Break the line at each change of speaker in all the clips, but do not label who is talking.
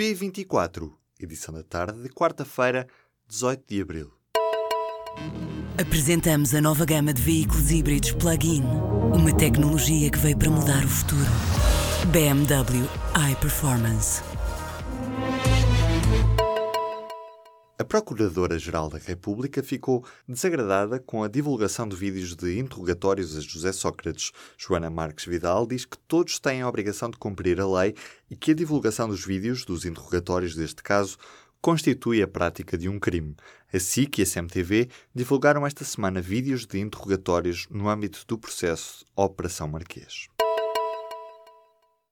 P24, edição da tarde de quarta-feira, 18 de abril.
Apresentamos a nova gama de veículos híbridos plug-in. Uma tecnologia que veio para mudar o futuro. BMW iPerformance.
A Procuradora-Geral da República ficou desagradada com a divulgação de vídeos de interrogatórios a José Sócrates. Joana Marques Vidal diz que todos têm a obrigação de cumprir a lei e que a divulgação dos vídeos dos interrogatórios deste caso constitui a prática de um crime. A SIC e a CMTV divulgaram esta semana vídeos de interrogatórios no âmbito do processo Operação Marquês.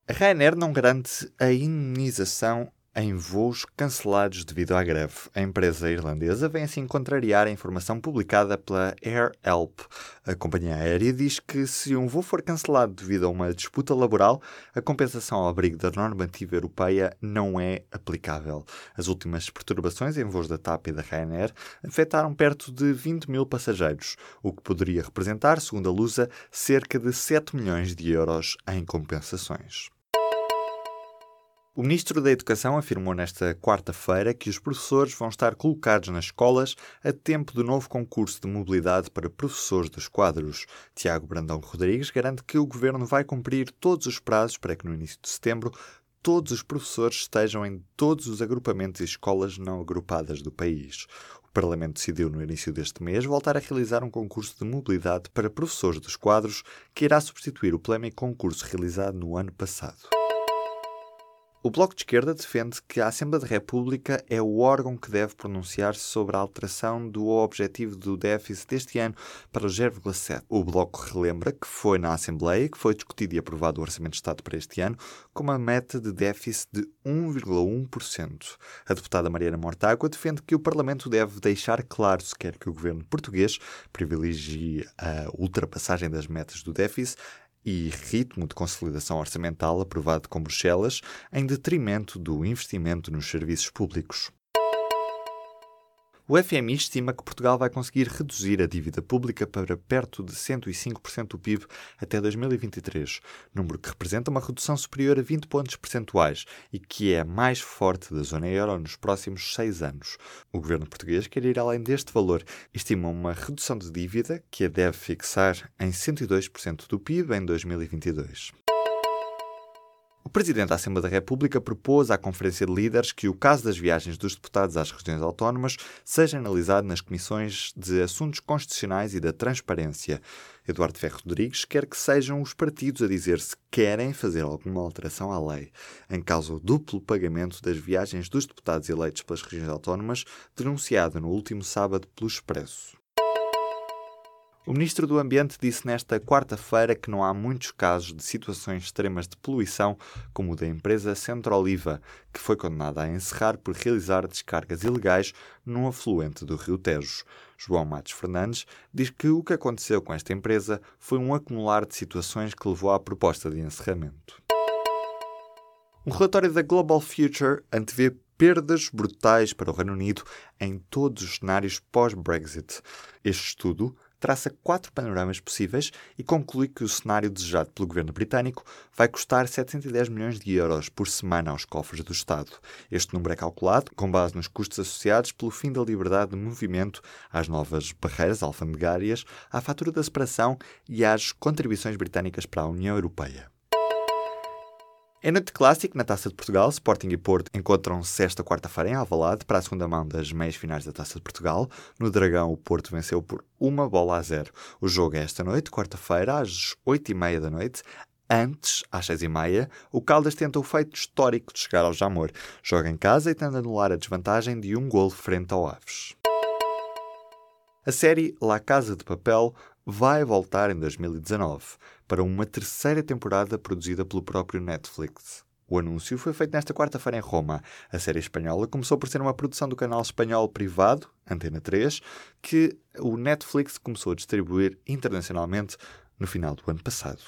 A Ryanair não garante a indenização em voos cancelados devido à greve. A empresa irlandesa vem assim contrariar a informação publicada pela Air Help. A companhia aérea diz que se um voo for cancelado devido a uma disputa laboral, a compensação ao abrigo da normativa europeia não é aplicável. As últimas perturbações em voos da TAP e da Ryanair afetaram perto de 20 mil passageiros, o que poderia representar, segundo a Lusa, cerca de 7 milhões de euros em compensações. O Ministro da Educação afirmou nesta quarta-feira que os professores vão estar colocados nas escolas a tempo do novo concurso de mobilidade para professores dos quadros. Tiago Brandão Rodrigues garante que o Governo vai cumprir todos os prazos para que no início de setembro todos os professores estejam em todos os agrupamentos e escolas não agrupadas do país. O Parlamento decidiu no início deste mês voltar a realizar um concurso de mobilidade para professores dos quadros que irá substituir o polémico concurso realizado no ano passado. O Bloco de Esquerda defende que a Assembleia da República é o órgão que deve pronunciar-se sobre a alteração do objetivo do déficit deste ano para o 0,7. O Bloco relembra que foi na Assembleia que foi discutido e aprovado o Orçamento de Estado para este ano com uma meta de déficit de 1,1%. A deputada Mariana Mortágua defende que o Parlamento deve deixar claro se quer que o governo português privilegie a ultrapassagem das metas do déficit e ritmo de consolidação orçamental aprovado com Bruxelas em detrimento do investimento nos serviços públicos. O FMI estima que Portugal vai conseguir reduzir a dívida pública para perto de 105% do PIB até 2023, número que representa uma redução superior a 20 pontos percentuais e que é a mais forte da zona euro nos próximos seis anos. O governo português quer ir além deste valor estima uma redução de dívida que a deve fixar em 102% do PIB em 2022. O Presidente da Assembleia da República propôs à Conferência de Líderes que o caso das viagens dos deputados às regiões autónomas seja analisado nas comissões de Assuntos Constitucionais e da Transparência. Eduardo Ferro Rodrigues quer que sejam os partidos a dizer se querem fazer alguma alteração à lei, em causa do duplo pagamento das viagens dos deputados eleitos pelas regiões autónomas, denunciado no último sábado pelo Expresso. O Ministro do Ambiente disse nesta quarta-feira que não há muitos casos de situações extremas de poluição, como o da empresa Centro-Oliva, que foi condenada a encerrar por realizar descargas ilegais num afluente do Rio Tejo. João Matos Fernandes diz que o que aconteceu com esta empresa foi um acumular de situações que levou à proposta de encerramento. Um relatório da Global Future antevê perdas brutais para o Reino Unido em todos os cenários pós-Brexit. Este estudo traça quatro panoramas possíveis e conclui que o cenário desejado pelo governo britânico vai custar 710 milhões de euros por semana aos cofres do Estado. Este número é calculado com base nos custos associados pelo fim da liberdade de movimento, às novas barreiras alfandegárias, à fatura da separação e às contribuições britânicas para a União Europeia. Em noite clássico, na Taça de Portugal, Sporting e Porto encontram-se esta quarta-feira em Alvalade para a segunda mão das meias finais da Taça de Portugal. No Dragão, o Porto venceu por uma bola a zero. O jogo é esta noite, quarta-feira, às oito e meia da noite. Antes, às seis e meia, o Caldas tenta o feito histórico de chegar ao Jamor. Joga em casa e tenta anular a desvantagem de um gol frente ao Aves. A série La Casa de Papel vai voltar em 2019 para uma terceira temporada produzida pelo próprio Netflix. O anúncio foi feito nesta quarta-feira em Roma. A série espanhola começou por ser uma produção do canal espanhol privado, Antena 3, que o Netflix começou a distribuir internacionalmente no final do ano passado.